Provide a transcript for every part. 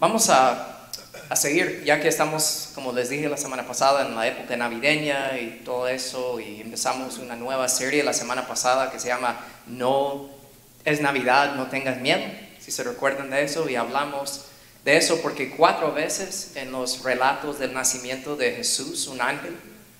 Vamos a, a seguir, ya que estamos, como les dije la semana pasada, en la época navideña y todo eso, y empezamos una nueva serie la semana pasada que se llama No es Navidad, no tengas miedo, si se recuerdan de eso, y hablamos de eso porque cuatro veces en los relatos del nacimiento de Jesús, un ángel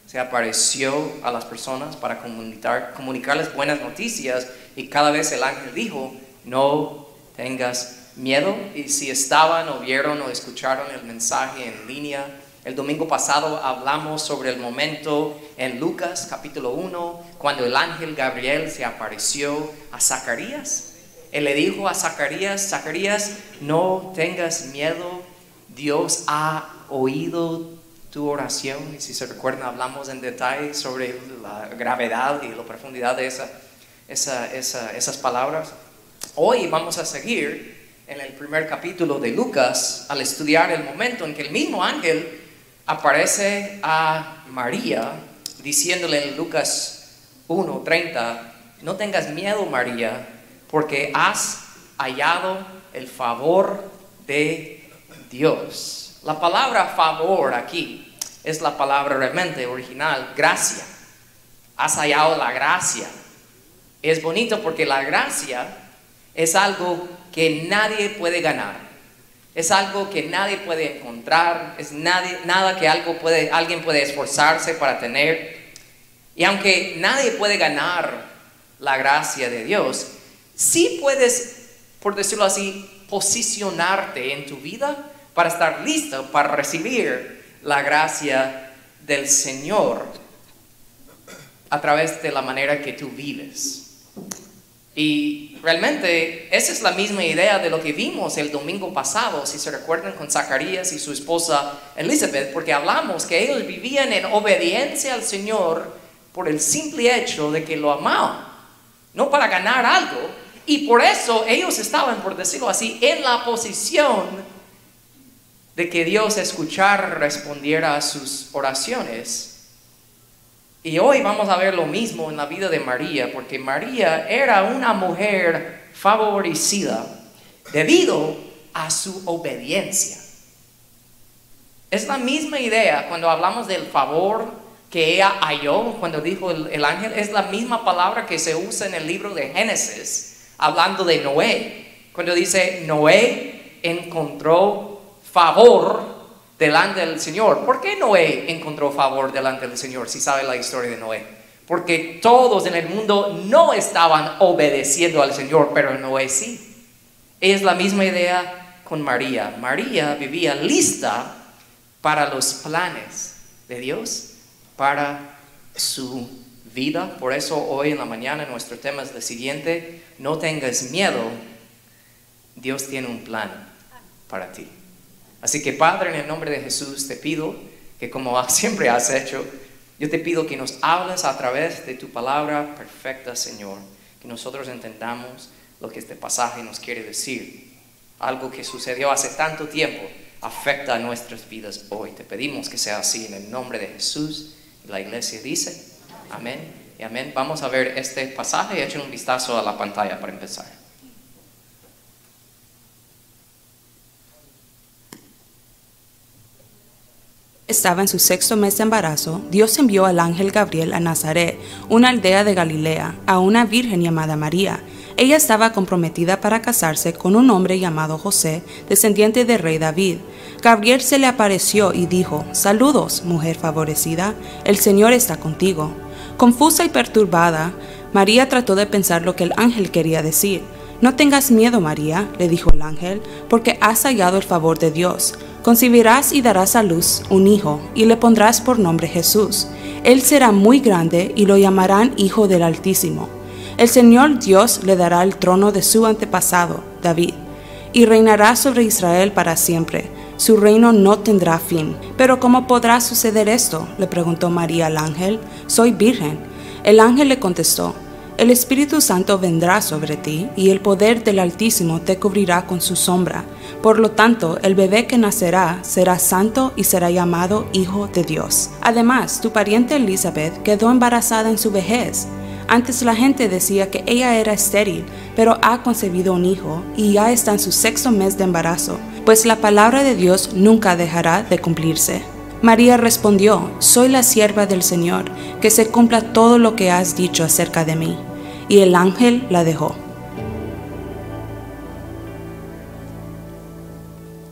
se apareció a las personas para comunicar, comunicarles buenas noticias y cada vez el ángel dijo, no tengas miedo. Y si estaban o vieron o escucharon el mensaje en línea, el domingo pasado hablamos sobre el momento en Lucas capítulo 1, cuando el ángel Gabriel se apareció a Zacarías. Él le dijo a Zacarías, Zacarías, no tengas miedo, Dios ha oído tu oración. Y si se recuerdan, hablamos en detalle sobre la gravedad y la profundidad de esa, esa, esa, esas palabras. Hoy vamos a seguir en el primer capítulo de Lucas al estudiar el momento en que el mismo ángel aparece a María diciéndole en Lucas 1:30, no tengas miedo María, porque has hallado el favor de Dios. La palabra favor aquí es la palabra realmente original, gracia. Has hallado la gracia. Es bonito porque la gracia es algo que nadie puede ganar. Es algo que nadie puede encontrar, es nada que algo puede, alguien puede esforzarse para tener. Y aunque nadie puede ganar la gracia de Dios, sí puedes, por decirlo así, posicionarte en tu vida para estar listo para recibir la gracia del Señor a través de la manera que tú vives. Y realmente esa es la misma idea de lo que vimos el domingo pasado, si se recuerdan con Zacarías y su esposa Elizabeth, porque hablamos que ellos vivían en obediencia al Señor por el simple hecho de que lo amaban, no para ganar algo. Y por eso ellos estaban, por decirlo así, en la posición de que Dios escuchara, respondiera a sus oraciones y hoy vamos a ver lo mismo en la vida de María, porque María era una mujer favorecida debido a su obediencia. Es la misma idea cuando hablamos del favor que ella halló cuando dijo el, ángel, es la misma palabra que se usa en el libro de Génesis, hablando de Noé. Cuando dice, Noé encontró favor delante del Señor. ¿Por qué Noé encontró favor delante del Señor? Si sabe la historia de Noé. Porque todos en el mundo no estaban obedeciendo al Señor, pero Noé sí. Es la misma idea con María. María vivía lista para los planes de Dios, para su vida. Por eso hoy en la mañana nuestro tema es el siguiente. No tengas miedo. Dios tiene un plan para ti. Así que Padre, en el nombre de Jesús te pido que como siempre has hecho, yo te pido que nos hables a través de tu palabra perfecta, Señor, que nosotros entendamos lo que este pasaje nos quiere decir. Algo que sucedió hace tanto tiempo afecta a nuestras vidas hoy. Te pedimos que sea así en el nombre de Jesús. La iglesia dice, amén y amén. Vamos a ver este pasaje y echen un vistazo a la pantalla para empezar. Estaba en su sexto mes de embarazo, Dios envió al ángel Gabriel a Nazaret, una aldea de Galilea, a una virgen llamada María. Ella estaba comprometida para casarse con un hombre llamado José, descendiente del rey David. Gabriel se le apareció y dijo, Saludos, mujer favorecida, el Señor está contigo. Confusa y perturbada, María trató de pensar lo que el ángel quería decir. No tengas miedo, María, le dijo el ángel, porque has hallado el favor de Dios. Concibirás y darás a luz un hijo, y le pondrás por nombre Jesús. Él será muy grande y lo llamarán Hijo del Altísimo. El Señor Dios le dará el trono de su antepasado, David, y reinará sobre Israel para siempre. Su reino no tendrá fin. Pero ¿cómo podrá suceder esto? le preguntó María al ángel. Soy virgen. El ángel le contestó, el Espíritu Santo vendrá sobre ti y el poder del Altísimo te cubrirá con su sombra. Por lo tanto, el bebé que nacerá será santo y será llamado Hijo de Dios. Además, tu pariente Elizabeth quedó embarazada en su vejez. Antes la gente decía que ella era estéril, pero ha concebido un hijo y ya está en su sexto mes de embarazo pues la palabra de Dios nunca dejará de cumplirse. María respondió, Soy la sierva del Señor, que se cumpla todo lo que has dicho acerca de mí. Y el ángel la dejó.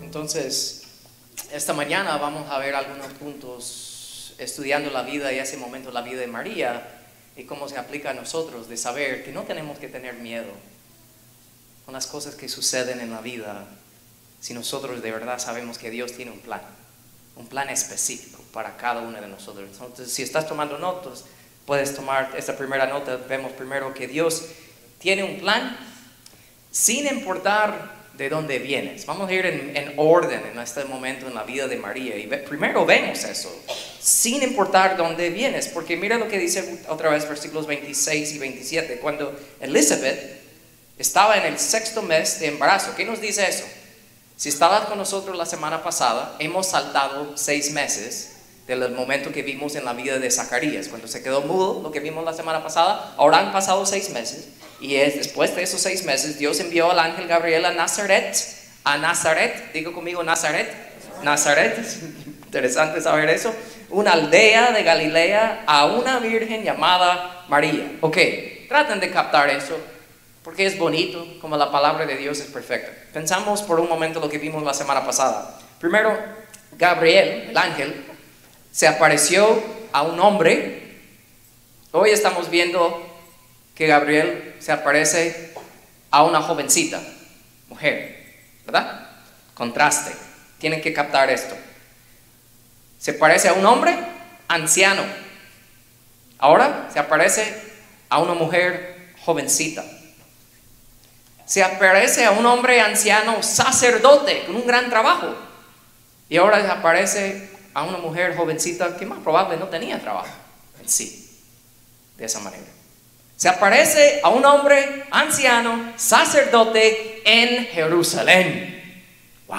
Entonces, esta mañana vamos a ver algunos puntos estudiando la vida y ese momento la vida de María y cómo se aplica a nosotros de saber que no tenemos que tener miedo con las cosas que suceden en la vida si nosotros de verdad sabemos que Dios tiene un plan, un plan específico para cada uno de nosotros. Entonces, si estás tomando notas, puedes tomar esta primera nota. Vemos primero que Dios tiene un plan sin importar de dónde vienes. Vamos a ir en, orden en este momento en la vida de María. Y primero vemos eso, sin importar dónde vienes. Porque mira lo que dice otra vez versículos 26 y 27. Cuando Elizabeth estaba en el sexto mes de embarazo. ¿Qué nos dice eso? Si estabas con nosotros la semana pasada, hemos saltado seis meses del momento que vimos en la vida de Zacarías. Cuando se quedó mudo, lo que vimos la semana pasada, ahora han pasado seis meses. Y es, después de esos seis meses, Dios envió al ángel Gabriel a Nazaret, a Nazaret, digo conmigo Nazaret, Nazaret, interesante saber eso, una aldea de Galilea a una virgen llamada María. Ok, traten de captar eso, porque es bonito, como la palabra de Dios es perfecta. Pensamos por un momento lo que vimos la semana pasada. Primero, Gabriel, el ángel, se apareció a un hombre. Hoy estamos viendo que Gabriel se aparece a una jovencita, mujer, ¿verdad? Contraste. Tienen que captar esto. Se parece a un hombre anciano. Ahora se aparece a una mujer jovencita. Se aparece a un hombre anciano sacerdote con un gran trabajo. Y ahora aparece a una mujer jovencita que más probable no tenía trabajo en sí. De esa manera. Se aparece a un hombre anciano, sacerdote en Jerusalén. ¡Wow!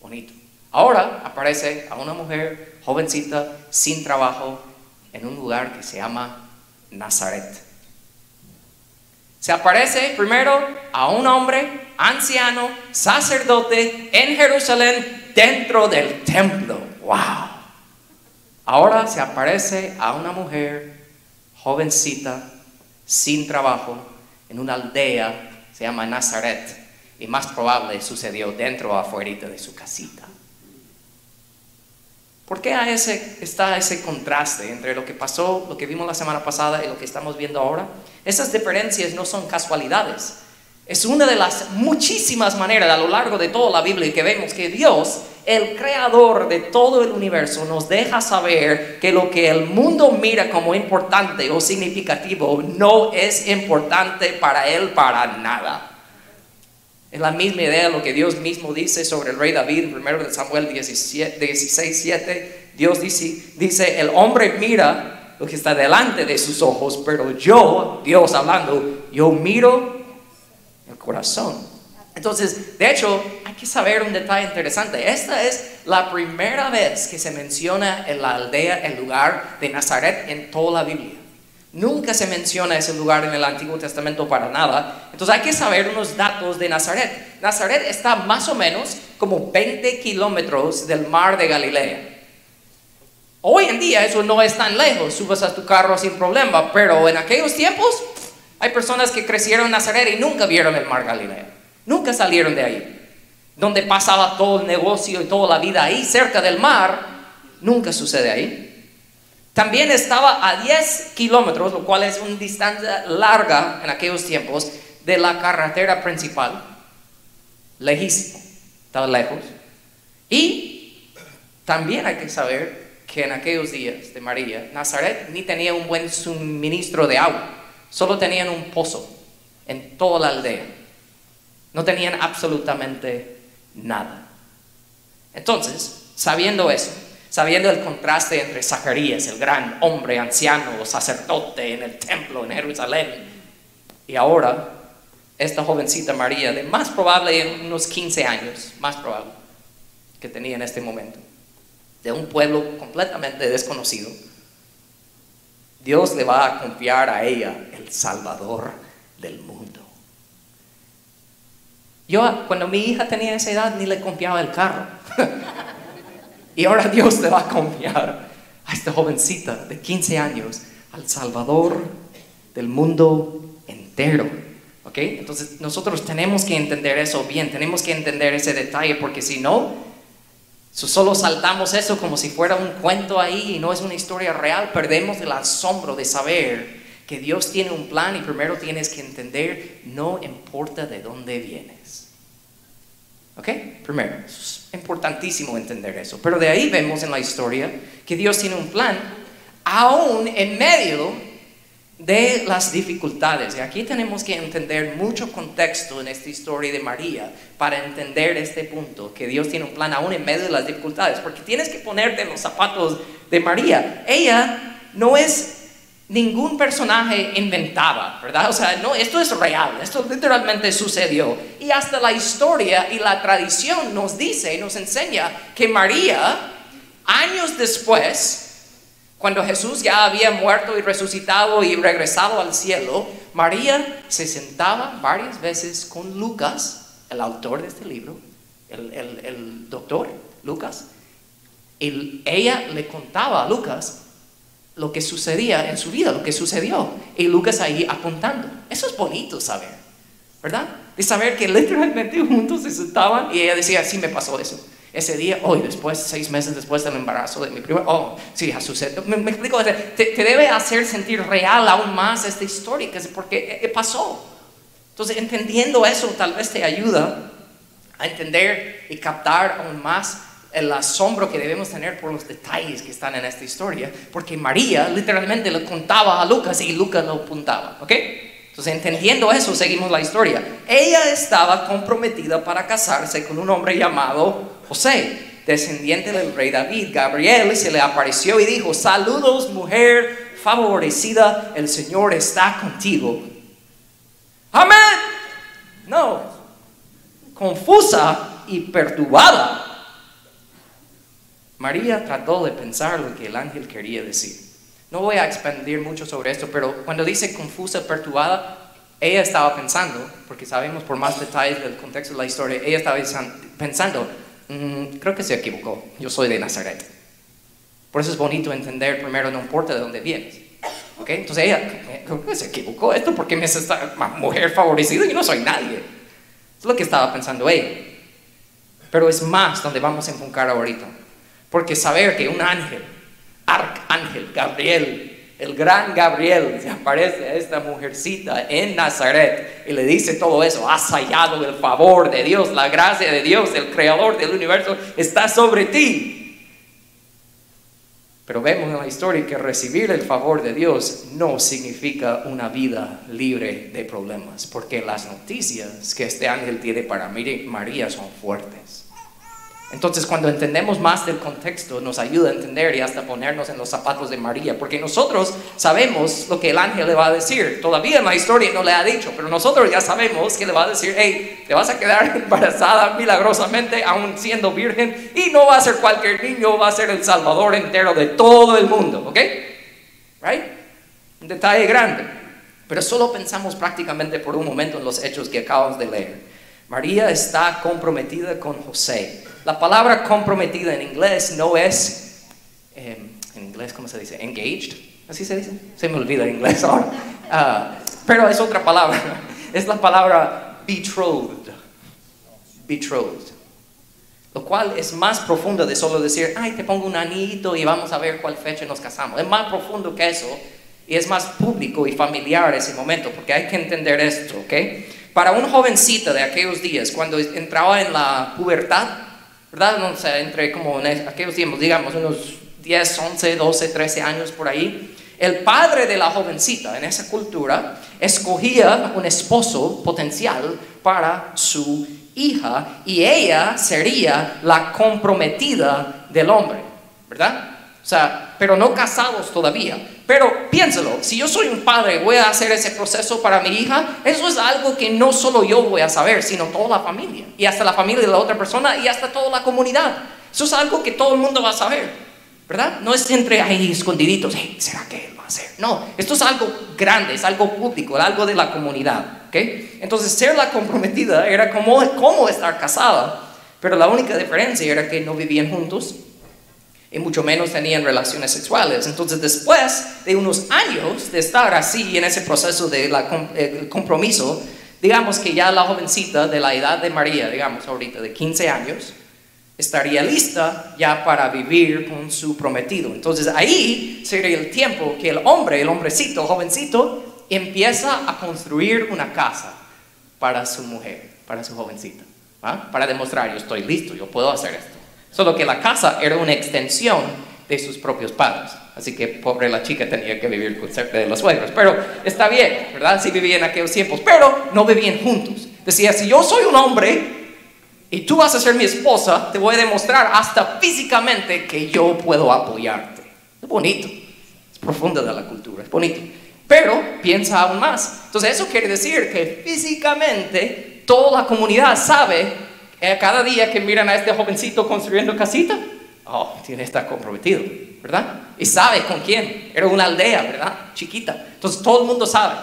Bonito. Ahora aparece a una mujer jovencita sin trabajo en un lugar que se llama Nazaret. Se aparece primero a un hombre anciano, sacerdote en Jerusalén, dentro del templo. ¡Wow! Ahora se aparece a una mujer jovencita sin trabajo en una aldea, se llama Nazaret, y más probable sucedió dentro o afuera de su casita. ¿Por qué ese, está ese contraste entre lo que pasó, lo que vimos la semana pasada y lo que estamos viendo ahora? Esas diferencias no son casualidades. Es una de las muchísimas maneras a lo largo de toda la Biblia que vemos que Dios, el creador de todo el universo, nos deja saber que lo que el mundo mira como importante o significativo no es importante para él para nada. Es la misma idea de lo que Dios mismo dice sobre el rey David en 1 Samuel 16, 7. Dios dice, dice, el hombre mira lo que está delante de sus ojos, pero yo, Dios hablando, yo miro corazón. Entonces, de hecho, hay que saber un detalle interesante. Esta es la primera vez que se menciona en la aldea, el lugar de Nazaret en toda la Biblia. Nunca se menciona ese lugar en el Antiguo Testamento para nada. Entonces hay que saber unos datos de Nazaret. Nazaret está más o menos como 20 kilómetros del mar de Galilea. Hoy en día eso no es tan lejos, subes a tu carro sin problema, pero en aquellos tiempos hay personas que crecieron en Nazaret y nunca vieron el mar Galilea. Nunca salieron de ahí. Donde pasaba todo el negocio y toda la vida ahí, cerca del mar, nunca sucede ahí. También estaba a 10 kilómetros, lo cual es una distancia larga en aquellos tiempos, de la carretera principal. Lejísimo, estaba lejos. Y también hay que saber que en aquellos días de María, Nazaret ni tenía un buen suministro de agua. Solo tenían un pozo en toda la aldea. No tenían absolutamente nada. Entonces, sabiendo eso, sabiendo el contraste entre Zacarías, el gran hombre anciano, sacerdote en el templo en Jerusalén, y ahora esta jovencita María, de más probable unos 15 años, más probable que tenía en este momento, de un pueblo completamente desconocido, Dios le va a confiar a ella el Salvador del mundo. Yo cuando mi hija tenía esa edad ni le confiaba el carro. y ahora Dios le va a confiar a esta jovencita de 15 años al Salvador del mundo entero. ¿Ok? Entonces nosotros tenemos que entender eso bien, tenemos que entender ese detalle porque si no, solo saltamos eso como si fuera un cuento ahí y no es una historia real, perdemos el asombro de saber que Dios tiene un plan y primero tienes que entender, no importa de dónde vienes. ¿Ok? Primero, es importantísimo entender eso. Pero de ahí vemos en la historia que Dios tiene un plan aún en medio de las dificultades. Y aquí tenemos que entender mucho contexto en esta historia de María para entender este punto, que Dios tiene un plan aún en medio de las dificultades, porque tienes que ponerte los zapatos de María. Ella no es ningún personaje inventaba, ¿verdad? O sea, no, esto es real, esto literalmente sucedió. Y hasta la historia y la tradición nos dice, nos enseña que María, años después, cuando Jesús ya había muerto y resucitado y regresado al cielo, María se sentaba varias veces con Lucas, el autor de este libro, el, doctor Lucas, y ella le contaba a Lucas lo que sucedía en su vida, lo que sucedió, y Lucas ahí apuntando. Eso es bonito saber, ¿verdad? De saber que literalmente juntos se sentaban y ella decía, sí me pasó eso ese día, hoy, después, seis meses después del embarazo de mi prima, oh, sí, ha sucedido. Me, explico, te, te, debe hacer sentir real aún más esta historia, porque eh, pasó. Entonces, entendiendo eso, tal vez te ayuda a entender y captar aún más el asombro que debemos tener por los detalles que están en esta historia, porque María literalmente le contaba a Lucas y Lucas lo apuntaba, ¿ok? Entonces, entendiendo eso, seguimos la historia. Ella estaba comprometida para casarse con un hombre llamado José, descendiente del rey David. Gabriel se le apareció y dijo, saludos mujer favorecida, el Señor está contigo. Amén. No, confusa y perturbada. María trató de pensar lo que el ángel quería decir. No voy a expandir mucho sobre esto, pero cuando dice confusa, perturbada, ella estaba pensando, porque sabemos por más detalles del contexto de la historia, ella estaba pensando, Mm, creo que se equivocó, yo soy de Nazaret. Por eso es bonito entender primero, no importa de dónde vienes. ¿Ok? Entonces ella, creo que se equivocó esto porque me es esta mujer favorecida yo no soy nadie. Es lo que estaba pensando ella. Pero es más donde vamos a enfocar ahorita. Porque saber que un ángel, arcángel, Gabriel, el gran Gabriel se aparece a esta mujercita en Nazaret y le dice todo eso, has hallado el favor de Dios, la gracia de Dios, el creador del universo está sobre ti. Pero vemos en la historia que recibir el favor de Dios no significa una vida libre de problemas, porque las noticias que este ángel tiene para María son fuertes. Entonces cuando entendemos más del contexto nos ayuda a entender y hasta ponernos en los zapatos de María, porque nosotros sabemos lo que el ángel le va a decir. Todavía en la historia no le ha dicho, pero nosotros ya sabemos que le va a decir, hey, te vas a quedar embarazada milagrosamente aún siendo virgen y no va a ser cualquier niño, va a ser el salvador entero de todo el mundo, ¿ok? Right? Un detalle grande. Pero solo pensamos prácticamente por un momento en los hechos que acabamos de leer. María está comprometida con José. La palabra comprometida en inglés no es, em, en inglés, ¿cómo se dice? Engaged, así se dice. Se me olvida en inglés ahora. Ah, pero es otra palabra. Es la palabra betrothed. Betrothed. Lo cual es más profundo de solo decir, ay, te pongo un anito y vamos a ver cuál fecha nos casamos. Es más profundo que eso y es más público y familiar ese momento, porque hay que entender esto, ¿ok? Para un jovencito de aquellos días, cuando entraba en la pubertad, ¿verdad? No sé, entre como en aquellos tiempos, digamos, unos 10, 11, 12, 13 años por ahí, el padre de la jovencita en esa cultura escogía un esposo potencial para su hija y ella sería la comprometida del hombre, ¿verdad? O sea, pero no casados todavía. Pero piénselo, si yo soy un padre, voy a hacer ese proceso para mi hija, eso es algo que no solo yo voy a saber, sino toda la familia. Y hasta la familia de la otra persona y hasta toda la comunidad. Eso es algo que todo el mundo va a saber. ¿verdad? No es entre ahí escondiditos, ¿será que él va a hacer? No, esto es algo grande, es algo público, algo de la comunidad, ¿ok? Entonces, ser la comprometida era como, como estar casada, pero la única diferencia era que no vivían juntos y mucho menos tenían relaciones sexuales. Entonces, después de unos años de estar así en ese proceso de compromiso, digamos que ya la jovencita de la edad de María, digamos ahorita de 15 años, estaría lista ya para vivir con su prometido. Entonces ahí sería el tiempo que el hombre, el hombrecito, jovencito, empieza a construir una casa para su mujer, para su jovencita, para demostrar, yo estoy listo, yo puedo hacer esto. Solo que la casa era una extensión de sus propios padres. Así que pobre la chica tenía que vivir cerca de los suegros. Pero está bien, ¿verdad? Sí vivía en aquellos tiempos, pero no vivían juntos. Decía, si yo soy un hombre y tú vas a ser mi esposa, te voy a demostrar hasta físicamente que yo puedo apoyarte. Es bonito, es profundo de la cultura, es bonito. Pero piensa aún más. Entonces eso quiere decir que físicamente toda la comunidad sabe cada día que miran a este jovencito construyendo casita, oh, tiene estar comprometido, ¿verdad? Y sabe con quién. Era una aldea, ¿verdad? Chiquita. Entonces todo el mundo sabe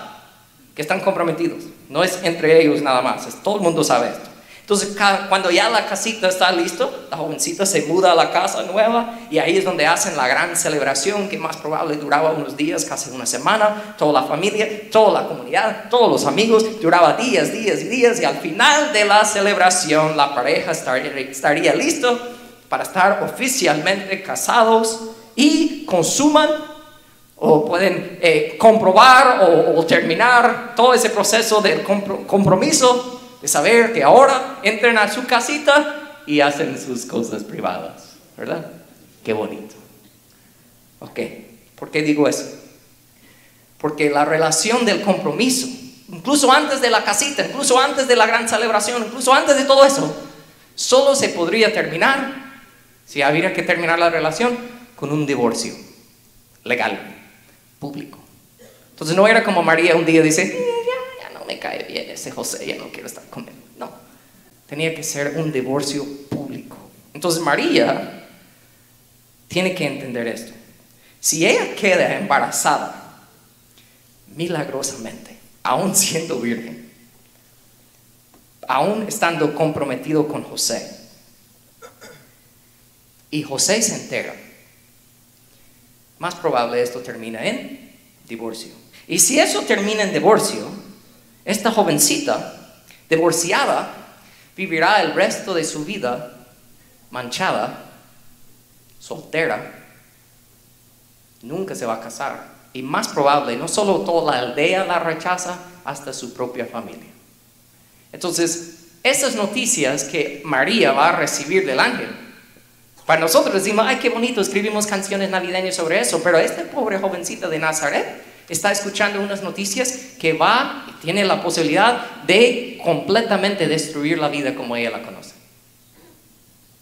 que están comprometidos. No es entre ellos nada más, es, todo el mundo sabe esto. Entonces, cuando ya la casita está listo, la jovencita se muda a la casa nueva y ahí es donde hacen la gran celebración que más probable duraba unos días, casi una semana, toda la familia, toda la comunidad, todos los amigos, duraba días, días y días y al final de la celebración la pareja estaría, listo para estar oficialmente casados y consuman o pueden eh, comprobar o, terminar todo ese proceso del compromiso saber que ahora entran a su casita y hacen sus cosas privadas, ¿verdad? Qué bonito. Ok, ¿por qué digo eso? Porque la relación del compromiso, incluso antes de la casita, incluso antes de la gran celebración, incluso antes de todo eso, solo se podría terminar, si habría que terminar la relación, con un divorcio legal, público. Entonces no era como María un día dice, cae bien ese José, ya no quiero estar con él. No, tenía que ser un divorcio público. Entonces María tiene que entender esto. Si ella queda embarazada, milagrosamente, aún siendo virgen, aún estando comprometido con José, y José se entera, más probable esto termina en divorcio. Y si eso termina en divorcio, esta jovencita, divorciada, vivirá el resto de su vida manchada, soltera, nunca se va a casar. Y más probable, no solo toda la aldea la rechaza, hasta su propia familia. Entonces, esas noticias que María va a recibir del ángel, para nosotros decimos, ay, qué bonito, escribimos canciones navideñas sobre eso, pero esta pobre jovencita de Nazaret está escuchando unas noticias que va y tiene la posibilidad de completamente destruir la vida como ella la conoce.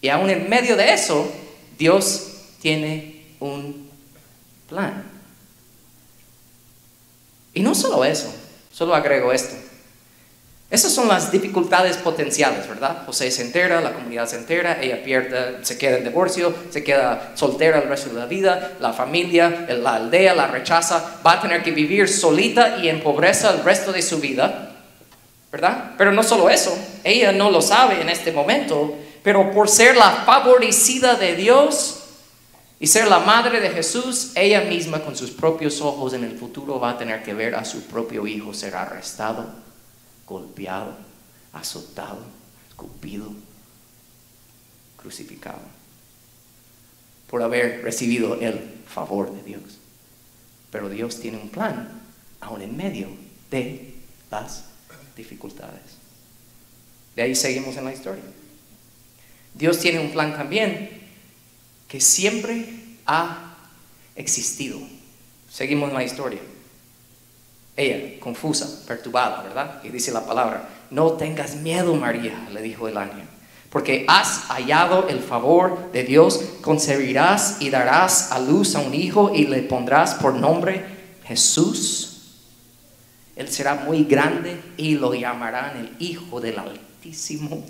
Y aún en medio de eso, Dios tiene un plan. Y no solo eso, solo agrego esto. Esas son las dificultades potenciales, ¿verdad? José se entera, la comunidad se entera, ella pierde, se queda en divorcio, se queda soltera el resto de la vida, la familia, la aldea la rechaza, va a tener que vivir solita y en pobreza el resto de su vida, ¿verdad? Pero no solo eso, ella no lo sabe en este momento, pero por ser la favorecida de Dios y ser la madre de Jesús, ella misma con sus propios ojos en el futuro va a tener que ver a su propio hijo ser arrestado golpeado, azotado, escupido, crucificado, por haber recibido el favor de Dios. Pero Dios tiene un plan, aún en medio de las dificultades. De ahí seguimos en la historia. Dios tiene un plan también que siempre ha existido. Seguimos en la historia. Ella, confusa, perturbada, ¿verdad? Y dice la palabra, no tengas miedo, María, le dijo el ángel, porque has hallado el favor de Dios, concebirás y darás a luz a un hijo y le pondrás por nombre Jesús. Él será muy grande y lo llamarán el Hijo del Altísimo.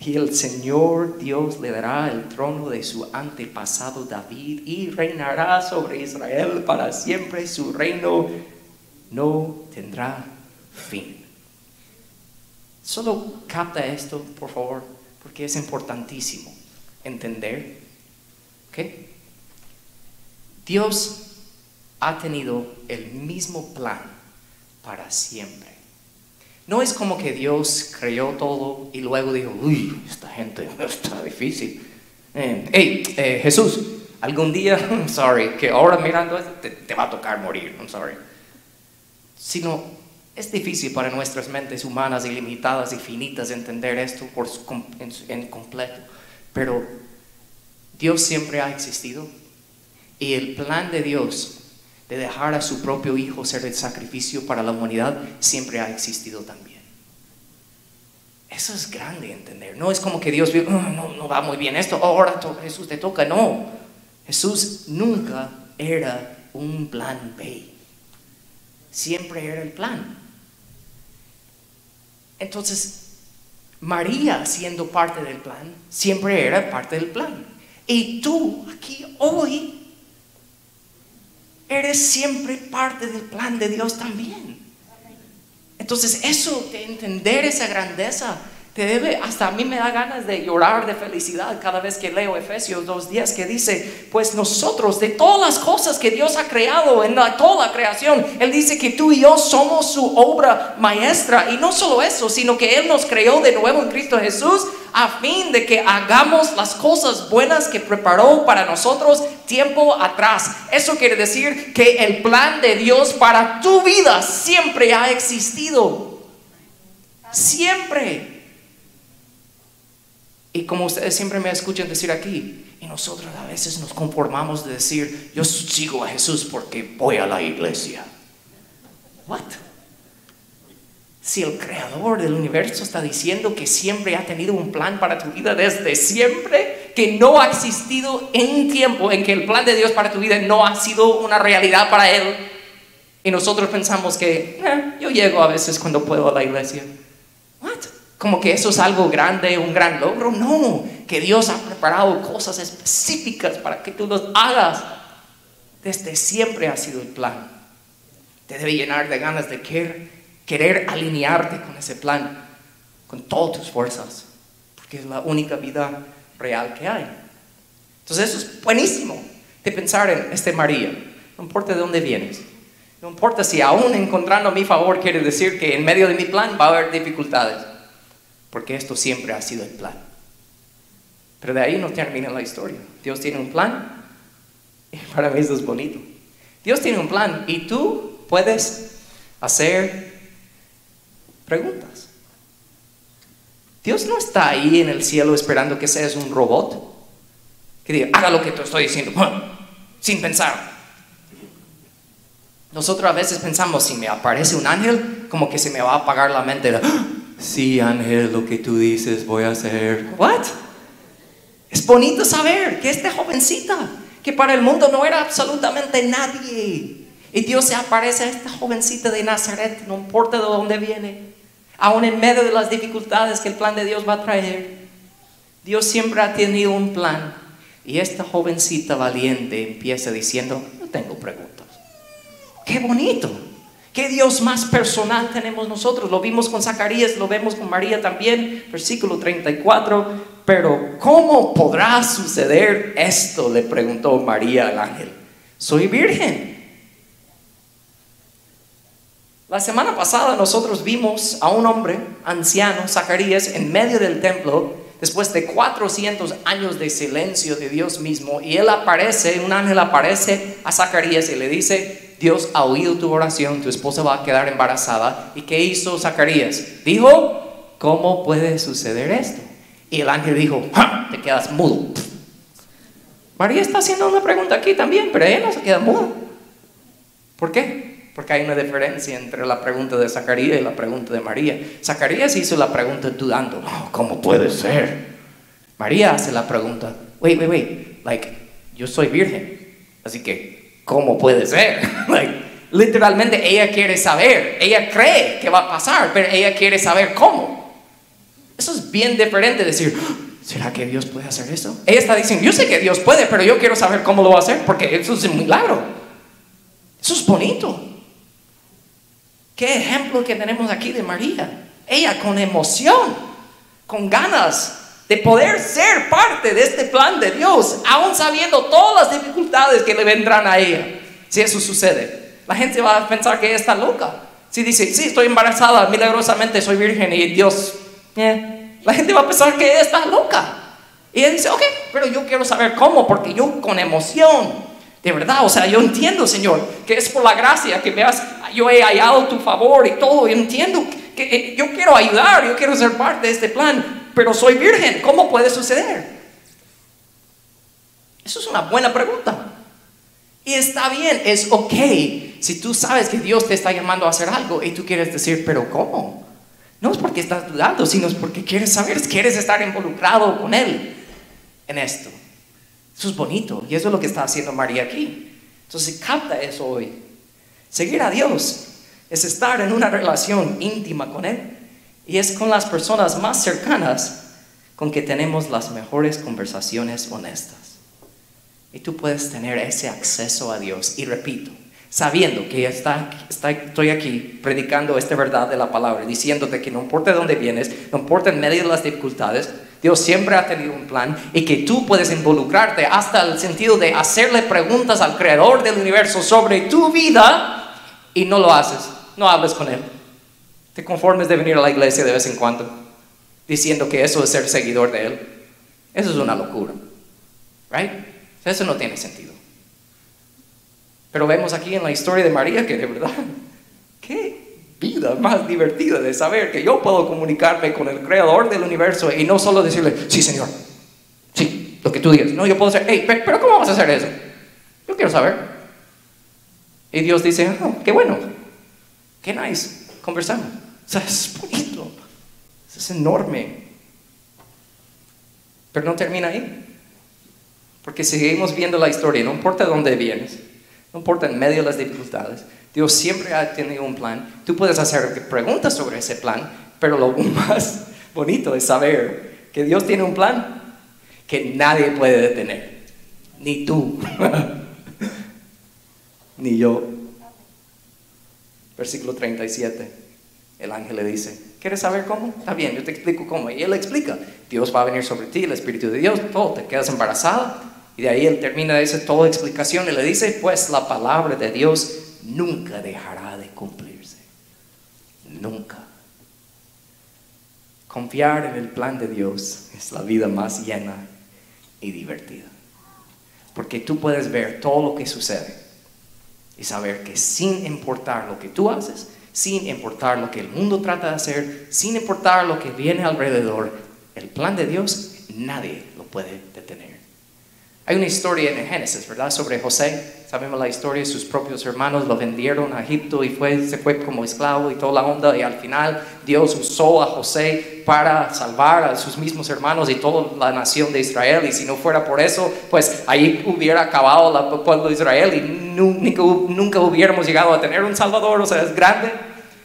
Y el Señor Dios le dará el trono de su antepasado David y reinará sobre Israel para siempre. Su reino no tendrá fin. Solo capta esto, por favor, porque es importantísimo entender. ¿Ok? Dios ha tenido el mismo plan para siempre. No es como que Dios creó todo y luego dijo, uy, esta gente está difícil. Eh, hey, eh, Jesús, algún día, sorry, que ahora mirando esto te va a tocar morir, I'm sorry. Sino, es difícil para nuestras mentes humanas ilimitadas y finitas entender esto por en, completo. Pero Dios siempre ha existido y el plan de Dios de dejar a su propio Hijo ser el sacrificio para la humanidad siempre ha existido también. Eso es grande entender. No es como que Dios "Ah, no, no va muy bien esto, ahora to- Jesús te toca. No, Jesús nunca era un plan B. Siempre era el plan. Entonces, María siendo parte del plan, siempre era parte del plan. Y tú aquí hoy eres siempre parte del plan de Dios también. Entonces eso, de entender esa grandeza, debe, hasta a mí me da ganas de llorar de felicidad cada vez que leo Efesios 2.10 que dice, pues nosotros de todas las cosas que Dios ha creado en toda la creación, Él dice que tú y yo somos su obra maestra. Y no solo eso, sino que Él nos creó de nuevo en Cristo Jesús a fin de que hagamos las cosas buenas que preparó para nosotros tiempo atrás. Eso quiere decir que el plan de Dios para tu vida siempre ha existido. Siempre. Y como ustedes siempre me escuchan decir aquí, y nosotros a veces nos conformamos de decir, yo sigo a Jesús porque voy a la iglesia. What? Si el creador del universo está diciendo que siempre ha tenido un plan para tu vida desde siempre, que no ha existido en tiempo en que el plan de Dios para tu vida no ha sido una realidad para él, y nosotros pensamos que "Eh, yo llego a veces cuando puedo a la iglesia. Como que eso es algo grande, un gran logro. No, que Dios ha preparado cosas específicas para que tú los hagas. Desde siempre ha sido el plan. Te debe llenar de ganas de querer, querer alinearte con ese plan, con todas tus fuerzas, porque es la única vida real que hay. Entonces eso es buenísimo de pensar en este María. No importa de dónde vienes. No importa si aún encontrando mi favor quiere decir que en medio de mi plan va a haber dificultades. Porque esto siempre ha sido el plan. Pero de ahí no termina la historia. Dios tiene un plan. Y para mí eso es bonito. Dios tiene un plan y tú puedes hacer preguntas. Dios no está ahí en el cielo esperando que seas un robot. Que diga, haga lo que te estoy diciendo, sin pensar. Nosotros a veces pensamos, si me aparece un ángel, como que se me va a apagar la mente. "Ah, Sí, ángel, lo que tú dices voy a hacer. What? Es bonito saber que esta jovencita, que para el mundo no era absolutamente nadie, y Dios se aparece a esta jovencita de Nazaret, no importa de dónde viene, aún en medio de las dificultades que el plan de Dios va a traer. Dios siempre ha tenido un plan, y esta jovencita valiente empieza diciendo, no tengo preguntas. Qué bonito. Qué Dios más personal tenemos nosotros. Lo vimos con Zacarías, lo vemos con María también, versículo 34. Pero ¿cómo podrá suceder esto? Le preguntó María al ángel. Soy virgen. La semana pasada nosotros vimos a un hombre anciano, Zacarías, en medio del templo, después de 400 años de silencio de Dios mismo, y él aparece, un ángel aparece a Zacarías y le dice, Dios ha oído tu oración, tu esposa va a quedar embarazada. ¿Y qué hizo Zacarías? Dijo, ¿cómo puede suceder esto? Y el ángel dijo, "Ja, te quedas mudo. María está haciendo una pregunta aquí también, pero ella no se queda muda. ¿Por qué? Porque hay una diferencia entre la pregunta de Zacarías y la pregunta de María. Zacarías hizo la pregunta dudando, "Oh, ¿cómo puede ser? María hace la pregunta, wait, wait, wait, like, yo soy virgen, así que, ¿cómo puede ser? literalmente ella quiere saber, ella cree que va a pasar, pero ella quiere saber cómo. Eso es bien diferente de decir, "Ah, ¿será que Dios puede hacer eso? Ella está diciendo, yo sé que Dios puede, pero yo quiero saber cómo lo va a hacer porque eso es un milagro. Eso es bonito. Qué ejemplo que tenemos aquí de María. Ella con emoción, con ganas de poder ser parte de este plan de Dios, aún sabiendo todas las dificultades que le vendrán a ella. Si eso sucede, la gente va a pensar que está loca. Si dice, sí, estoy embarazada, milagrosamente soy virgen y Dios, eh, la gente va a pensar que está loca. Y ella dice, ok, pero yo quiero saber cómo, porque yo con emoción, de verdad, o sea, yo entiendo, Señor, que es por la gracia que me has, yo he hallado tu favor y todo, yo entiendo que eh, yo quiero ayudar, yo quiero ser parte de este plan, pero soy virgen, ¿cómo puede suceder? Eso es una buena pregunta. Y está bien, es ok si tú sabes que Dios te está llamando a hacer algo y tú quieres decir, pero ¿cómo? No es porque estás dudando, sino es porque quieres saber, quieres estar involucrado con Él en esto. Eso es bonito y eso es lo que está haciendo María aquí. Entonces capta eso hoy. Seguir a Dios es estar en una relación íntima con Él y es con las personas más cercanas con que tenemos las mejores conversaciones honestas. Y tú puedes tener ese acceso a Dios. Y repito, sabiendo que está, estoy aquí predicando esta verdad de la palabra, diciéndote que no importa de dónde vienes, no importa en medio de las dificultades, Dios siempre ha tenido un plan y que tú puedes involucrarte hasta el sentido de hacerle preguntas al creador del universo sobre tu vida y no lo haces, no hables con él. Te conformes de venir a la iglesia de vez en cuando diciendo que eso es ser seguidor de él. Eso es una locura. Right? Eso no tiene sentido. Pero vemos aquí en la historia de María que de verdad, qué vida más divertida de saber que yo puedo comunicarme con el creador del universo y no solo decirle, sí, Señor, sí, lo que tú digas. No, yo puedo decir, hey, pero ¿cómo vas a hacer eso? Yo quiero saber. Y Dios dice, oh, qué bueno, qué nice, conversamos. O sea, es bonito, es enorme. Pero no termina ahí. Porque seguimos viendo la historia, no importa dónde vienes, no importa en medio de las dificultades, Dios siempre ha tenido un plan. Tú puedes hacer preguntas sobre ese plan, pero lo más bonito es saber que Dios tiene un plan que nadie puede detener, ni tú, ni yo. Versículo 37, el ángel le dice, ¿quieres saber cómo? Está bien, yo te explico cómo. Y él explica, Dios va a venir sobre ti, el Espíritu de Dios, todo, te quedas embarazada. Y de ahí él termina esa toda explicación y le dice, pues la palabra de Dios nunca dejará de cumplirse. Nunca. Confiar en el plan de Dios es la vida más llena y divertida. Porque tú puedes ver todo lo que sucede y saber que sin importar lo que tú haces, sin importar lo que el mundo trata de hacer, sin importar lo que viene alrededor, el plan de Dios nadie lo puede detener. Hay una historia en Génesis, ¿verdad? Sobre José. Sabemos la historia, sus propios hermanos lo vendieron a Egipto y fue, se fue como esclavo y toda la onda. Y al final Dios usó a José para salvar a sus mismos hermanos y toda la nación de Israel. Y si no fuera por eso, pues ahí hubiera acabado el pueblo de Israel y nunca, nunca hubiéramos llegado a tener un Salvador. O sea, es grande.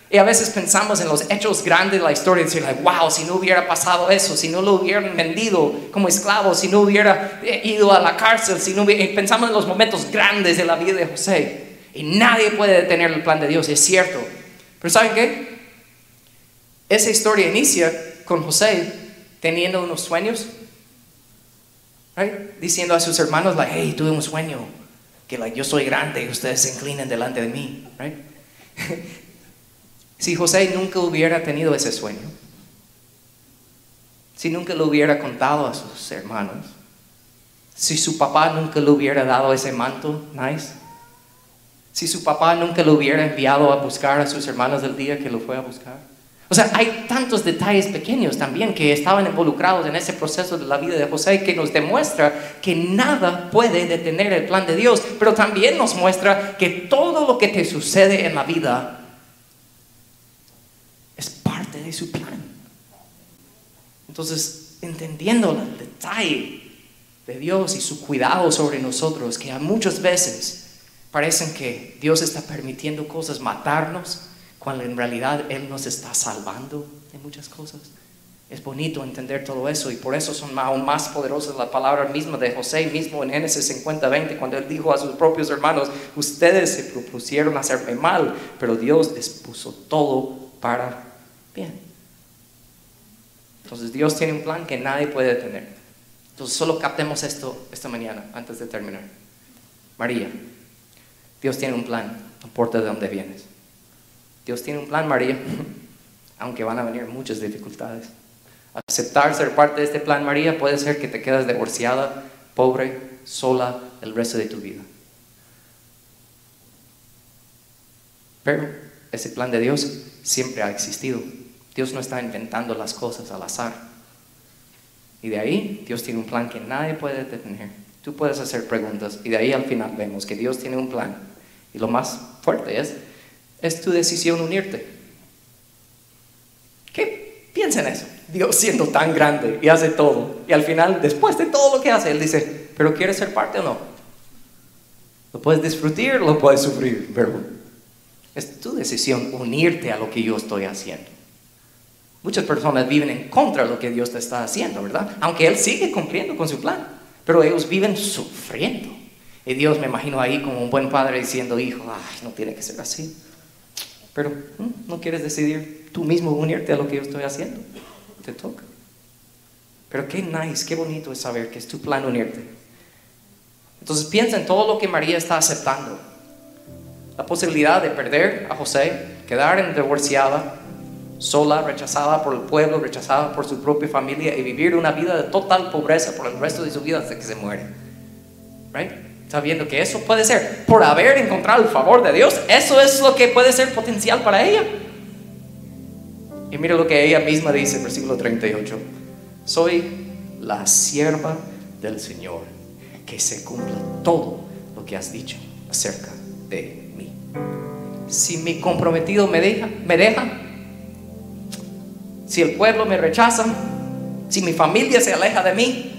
Y a veces pensamos en los hechos grandes de la historia y decir, like, wow, si no hubiera pasado eso, si no lo hubieran vendido como esclavo, si no hubiera ido a la cárcel, si no hubiera... pensamos en los momentos grandes de la vida de José. Y nadie puede detener el plan de Dios, es cierto. Pero ¿saben qué? Esa historia inicia con José teniendo unos sueños, diciendo a sus hermanos, like, hey, tuve un sueño, que like, yo soy grande y ustedes se inclinen delante de mí. Right? Si José nunca hubiera tenido ese sueño, si nunca lo hubiera contado a sus hermanos, si su papá nunca le hubiera dado ese manto, nice, si su papá nunca lo hubiera enviado a buscar a sus hermanos el día que lo fue a buscar. O sea, hay tantos detalles pequeños también que estaban involucrados en ese proceso de la vida de José que nos demuestra que nada puede detener el plan de Dios, pero también nos muestra que todo lo que te sucede en la vida es parte de su plan. Entonces, entendiendo el detalle de Dios y su cuidado sobre nosotros, que a muchas veces parecen que Dios está permitiendo cosas matarnos, cuando en realidad Él nos está salvando de muchas cosas. Es bonito entender todo eso y por eso son aún más poderosas las palabras mismas de José mismo en Génesis 50, 20, cuando él dijo a sus propios hermanos, ustedes se propusieron hacerme mal, pero Dios les puso todo para bien. Entonces Dios tiene un plan que nadie puede detener. Entonces solo captemos esto esta mañana antes de terminar. María, Dios tiene un plan, no importa de dónde vienes. Dios tiene un plan, María, aunque van a venir muchas dificultades. Aceptar ser parte de este plan, María, puede ser que te quedes divorciada, pobre, sola el resto de tu vida. Pero ese plan de Dios siempre ha existido. Dios no está inventando las cosas al azar. Y de ahí Dios tiene un plan que nadie puede detener. Tú puedes hacer preguntas y de ahí al final vemos que Dios tiene un plan. Y lo más fuerte es, es tu decisión unirte. ¿Qué? Piensa en eso. Dios siendo tan grande y hace todo. Y al final, después de todo lo que hace, Él dice, pero ¿quieres ser parte o no? Lo puedes disfrutar, lo puedes sufrir, pero es tu decisión unirte a lo que yo estoy haciendo. Muchas personas viven en contra de lo que Dios te está haciendo, ¿verdad? Aunque Él sigue cumpliendo con su plan, pero ellos viven sufriendo. Y Dios me imagino ahí como un buen padre diciendo, hijo, ay, no tiene que ser así. Pero no quieres decidir tú mismo unirte a lo que yo estoy haciendo. Te toca. Pero qué nice, qué bonito es saber que es tu plan unirte. Entonces piensa en todo lo que María está aceptando la posibilidad de perder a José, quedar en divorciada, sola, rechazada por el pueblo, rechazada por su propia familia y vivir una vida de total pobreza por el resto de su vida hasta que se muere. Right? Está viendo que eso puede ser por haber encontrado el favor de Dios, eso es lo que puede ser potencial para ella. Y mira lo que ella misma dice, versículo 38. Soy la sierva del Señor, que se cumpla todo lo que has dicho acerca de si mi comprometido me deja, me deja, si el pueblo me rechaza, si mi familia se aleja de mí,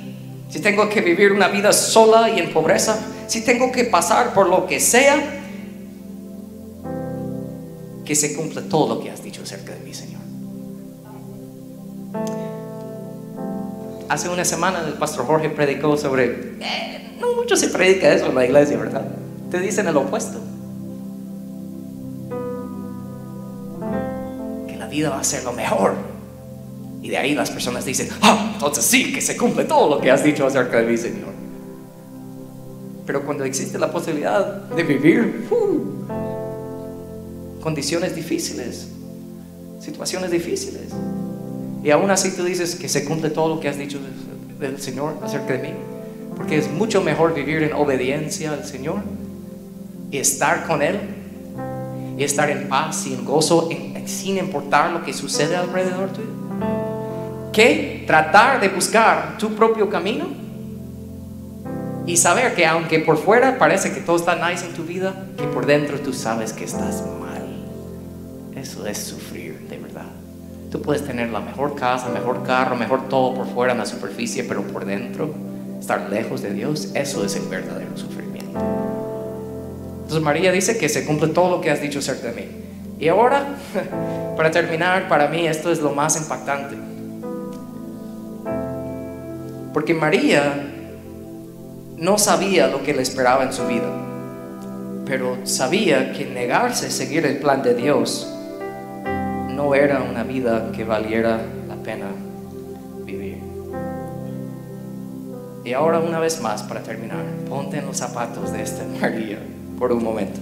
si tengo que vivir una vida sola y en pobreza, si tengo que pasar por lo que sea, que se cumpla todo lo que has dicho acerca de mí, Señor. Hace una semana el pastor Jorge predicó sobre, eh, no mucho se predica eso en la iglesia, ¿verdad? Te dicen el opuesto. vida va a ser lo mejor. Y de ahí las personas dicen, ah, entonces sí, que se cumple todo lo que has dicho acerca de mí, Señor. Pero cuando existe la posibilidad de vivir uh, condiciones difíciles, situaciones difíciles, y aún así tú dices que se cumple todo lo que has dicho del Señor acerca de mí, porque es mucho mejor vivir en obediencia al Señor y estar con Él y estar en paz y en gozo sin importar lo que sucede alrededor tuyo? Que tratar de buscar tu propio camino y saber que aunque por fuera parece que todo está nice en tu vida, que por dentro tú sabes que estás mal. Eso es sufrir, de verdad. Tú puedes tener la mejor casa, mejor carro, mejor todo por fuera en la superficie, pero por dentro estar lejos de Dios, eso es el verdadero sufrimiento. Entonces María dice que se cumple todo lo que has dicho acerca de mí. Y ahora, para terminar, para mí esto es lo más impactante. Porque María no sabía lo que le esperaba en su vida, pero sabía que negarse a seguir el plan de Dios no era una vida que valiera la pena vivir. Y ahora una vez más, para terminar, ponte en los zapatos de esta María por un momento.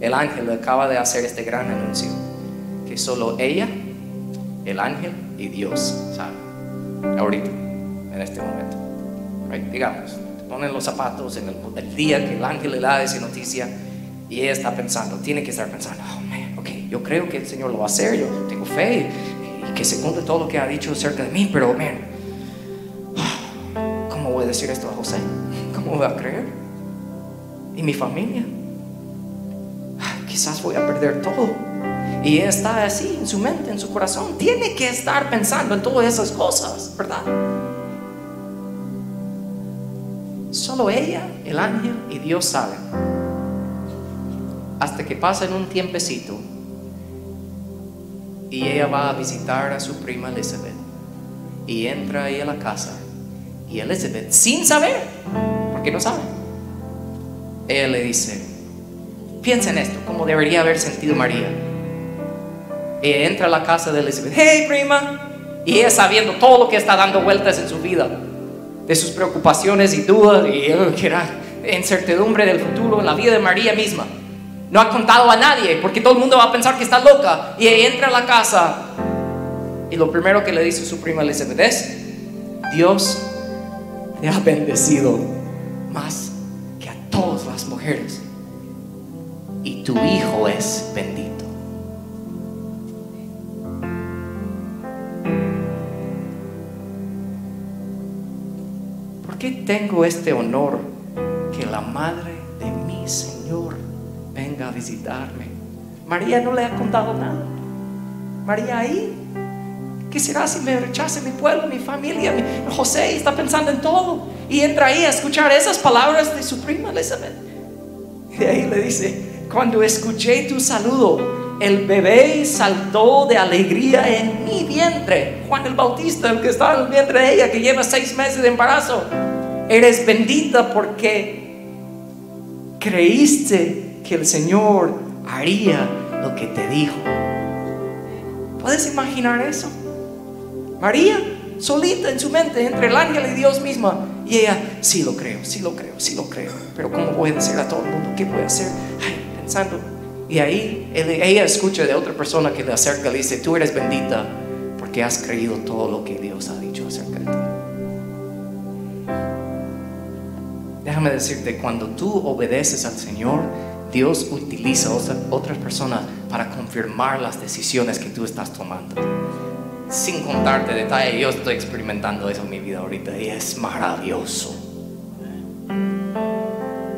El ángel acaba de hacer este gran anuncio, que solo ella, el ángel y Dios saben, ahorita, en este momento. Digamos, ponen los zapatos en el, día que el ángel le da esa noticia y ella está pensando, tiene que estar pensando, oh man, ok, yo creo que el Señor lo va a hacer, yo tengo fe y, que se cumple todo lo que ha dicho acerca de mí, pero man, ¿cómo voy a decir esto a José? ¿Cómo voy a creer? ¿Y mi familia? quizás voy a perder todo. Y está así en su mente, en su corazón. Tiene que estar pensando en todas esas cosas, ¿verdad? Solo ella, el ángel y Dios saben. Hasta que pasen un tiempecito y ella va a visitar a su prima Elizabeth. y entra ahí a la casa. Y Elizabeth, sin saber, porque no sabe, ella le dice, piensa en esto, como debería haber sentido María. Ella entra a la casa de Elizabeth, hey prima, y ella sabiendo todo lo que está dando vueltas en su vida, de sus preocupaciones y dudas, y que era incertidumbre del futuro en la vida de María misma. No ha contado a nadie porque todo el mundo va a pensar que está loca. Y entra a la casa y lo primero que le dice su prima Elizabeth es, Dios te ha bendecido más que a todas las mujeres. Y tu hijo es bendito. Qué tengo este honor que la madre de mi Señor venga a visitarme? María no le ha contado nada. María ahí ¿Qué será si me rechace mi pueblo, mi familia? José está pensando en todo. Y entra ahí a escuchar esas palabras de su prima Elizabeth. Y ahí le dice, cuando escuché tu saludo, el bebé saltó de alegría en mi vientre. Juan el Bautista, el que está en el vientre de ella, que lleva seis meses de embarazo. Eres bendita porque creíste que el Señor haría lo que te dijo. ¿Puedes imaginar eso? María, solita en su mente, entre el ángel y Dios misma. Y ella, sí lo creo, sí lo creo, sí lo creo. Pero ¿cómo voy a decir a todo el mundo? ¿Qué voy a hacer? Ay, pensando. Y ahí ella escucha de otra persona que le acerca y le dice, tú eres bendita porque has creído todo lo que Dios ha dicho acerca de ti. Déjame decirte, cuando tú obedeces al Señor, Dios utiliza otras personas para confirmar las decisiones que tú estás tomando sin contarte detalles, yo estoy experimentando eso en mi vida ahorita y es maravilloso.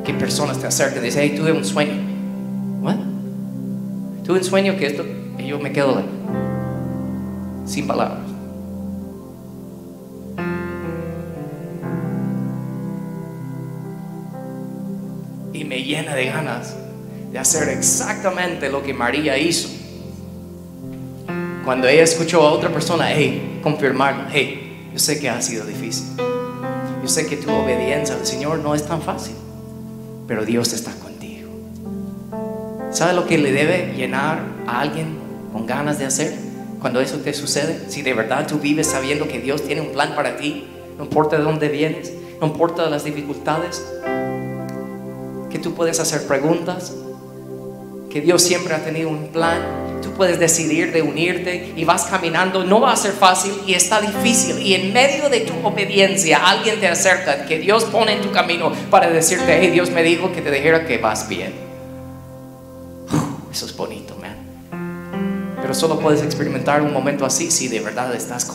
Que personas te acercan y dicen, hey, tuve un sueño. Bueno, tuve un sueño que esto, y yo me quedo sin palabras. De ganas de hacer exactamente lo que María hizo cuando ella escuchó a otra persona, hey, confirmarlo, hey, yo sé que ha sido difícil. Yo sé que tu obediencia al Señor no es tan fácil, pero Dios está contigo. ¿Sabe lo que le debe llenar a alguien con ganas de hacer cuando eso te sucede? Si de verdad tú vives sabiendo que Dios tiene un plan para ti, no importa de dónde vienes, no importa las dificultades, que tú puedes hacer preguntas, que Dios siempre ha tenido un plan tú puedes decidir de unirte y vas caminando. No va a ser fácil y está difícil. Y en medio de tu obediencia, alguien te acerca, que Dios pone en tu camino para decirte, hey, Dios me dijo que te dijera que vas bien. eso es bonito, man. Pero solo puedes experimentar un momento así si de verdad estás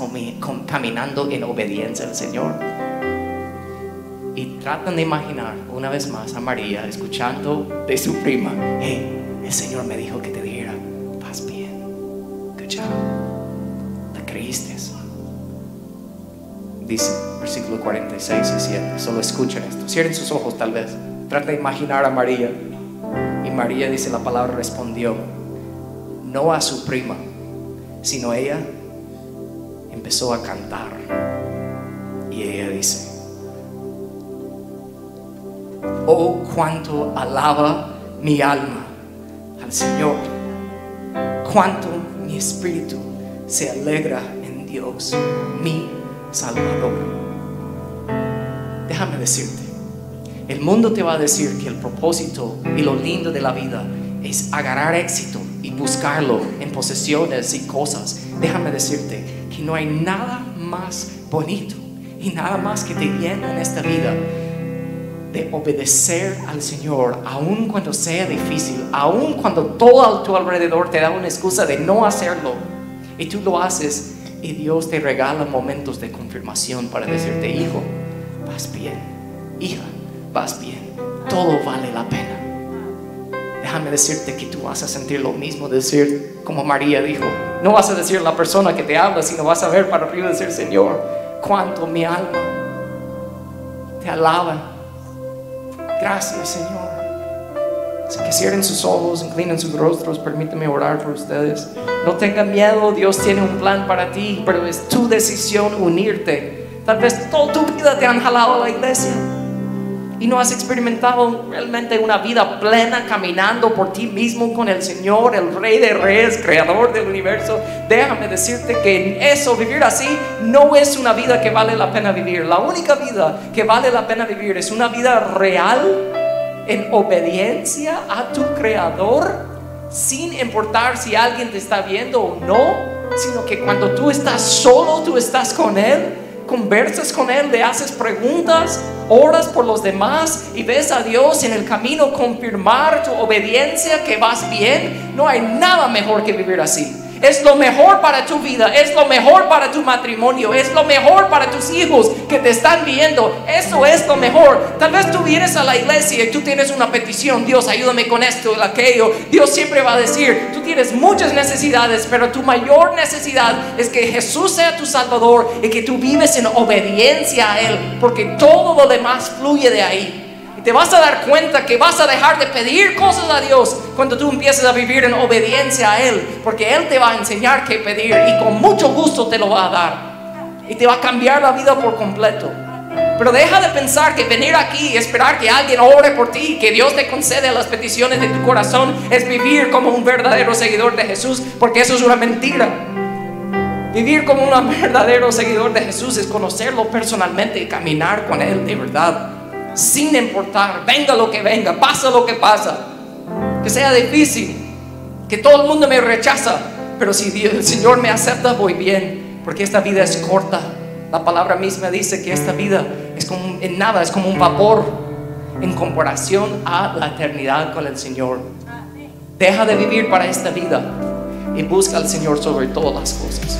caminando en obediencia al Señor. Tratan de imaginar una vez más a María escuchando de su prima, hey, el Señor me dijo que te dijera ¿Te creíste? Dice versículo 46 y 7. Solo escuchen esto. Cierren sus ojos tal vez. Trata de imaginar a María. Y María dice la palabra respondió. No a su prima, sino ella empezó a cantar. Y ella dice, oh cuánto alaba mi alma al Señor, cuánto mi espíritu se alegra en Dios, mi Salvador. Déjame decirte, el mundo te va a decir que el propósito y lo lindo de la vida es agarrar éxito y buscarlo en posesiones y cosas. Déjame decirte que no hay nada más bonito y nada más que te llena en esta vida de obedecer al Señor, aun cuando sea difícil, aun cuando todo a tu alrededor te da una excusa de no hacerlo, y tú lo haces, y Dios te regala momentos de confirmación para decirte, hijo, vas bien, hija, vas bien, todo vale la pena. Déjame decirte que tú vas a sentir lo mismo, decir como María dijo, no vas a decir la persona que te habla, sino vas a ver para arriba decir, Señor, cuánto mi alma te alaba Gracias, Señor. Así que cierren sus ojos, inclinen sus rostros, permíteme orar por ustedes. No tengan miedo, Dios tiene un plan para ti, pero es tu decisión unirte. Tal vez toda tu vida te han jalado a la iglesia y no has experimentado realmente una vida plena caminando por ti mismo con el Señor, el Rey de Reyes, Creador del universo, déjame decirte que eso, vivir así, no es una vida que vale la pena vivir. La única vida que vale la pena vivir es una vida real en obediencia a tu Creador, sin importar si alguien te está viendo o no, sino que cuando tú estás solo, tú estás con Él conversas con Él, le haces preguntas, oras por los demás y ves a Dios en el camino confirmar tu obediencia, que vas bien, no hay nada mejor que vivir así. Es lo mejor para tu vida, es lo mejor para tu matrimonio, es lo mejor para tus hijos que te están viendo. Eso es lo mejor. Tal vez tú vienes a la iglesia y tú tienes una petición, Dios ayúdame con esto, aquello. Dios siempre va a decir, tú tienes muchas necesidades, pero tu mayor necesidad es que Jesús sea tu Salvador y que tú vives en obediencia a Él, porque todo lo demás fluye de ahí te vas a dar cuenta que vas a dejar de pedir cosas a Dios cuando tú empieces a vivir en obediencia a Él, porque Él te va a enseñar qué pedir y con mucho gusto te lo va a dar. Y te va a cambiar la vida por completo. Pero deja de pensar que venir aquí y esperar que alguien ore por ti, que Dios te concede las peticiones de tu corazón, es vivir como un verdadero seguidor de Jesús, porque eso es una mentira. Vivir como un verdadero seguidor de Jesús es conocerlo personalmente y caminar con Él de verdad sin importar, venga lo que venga, pasa lo que pasa, que sea difícil, que todo el mundo me rechaza, pero si el Señor me acepta, voy bien, porque esta vida es corta. La palabra misma dice que esta vida es como en nada, es como un vapor en comparación a la eternidad con el Señor. Deja de vivir para esta vida y busca al Señor sobre todas las cosas.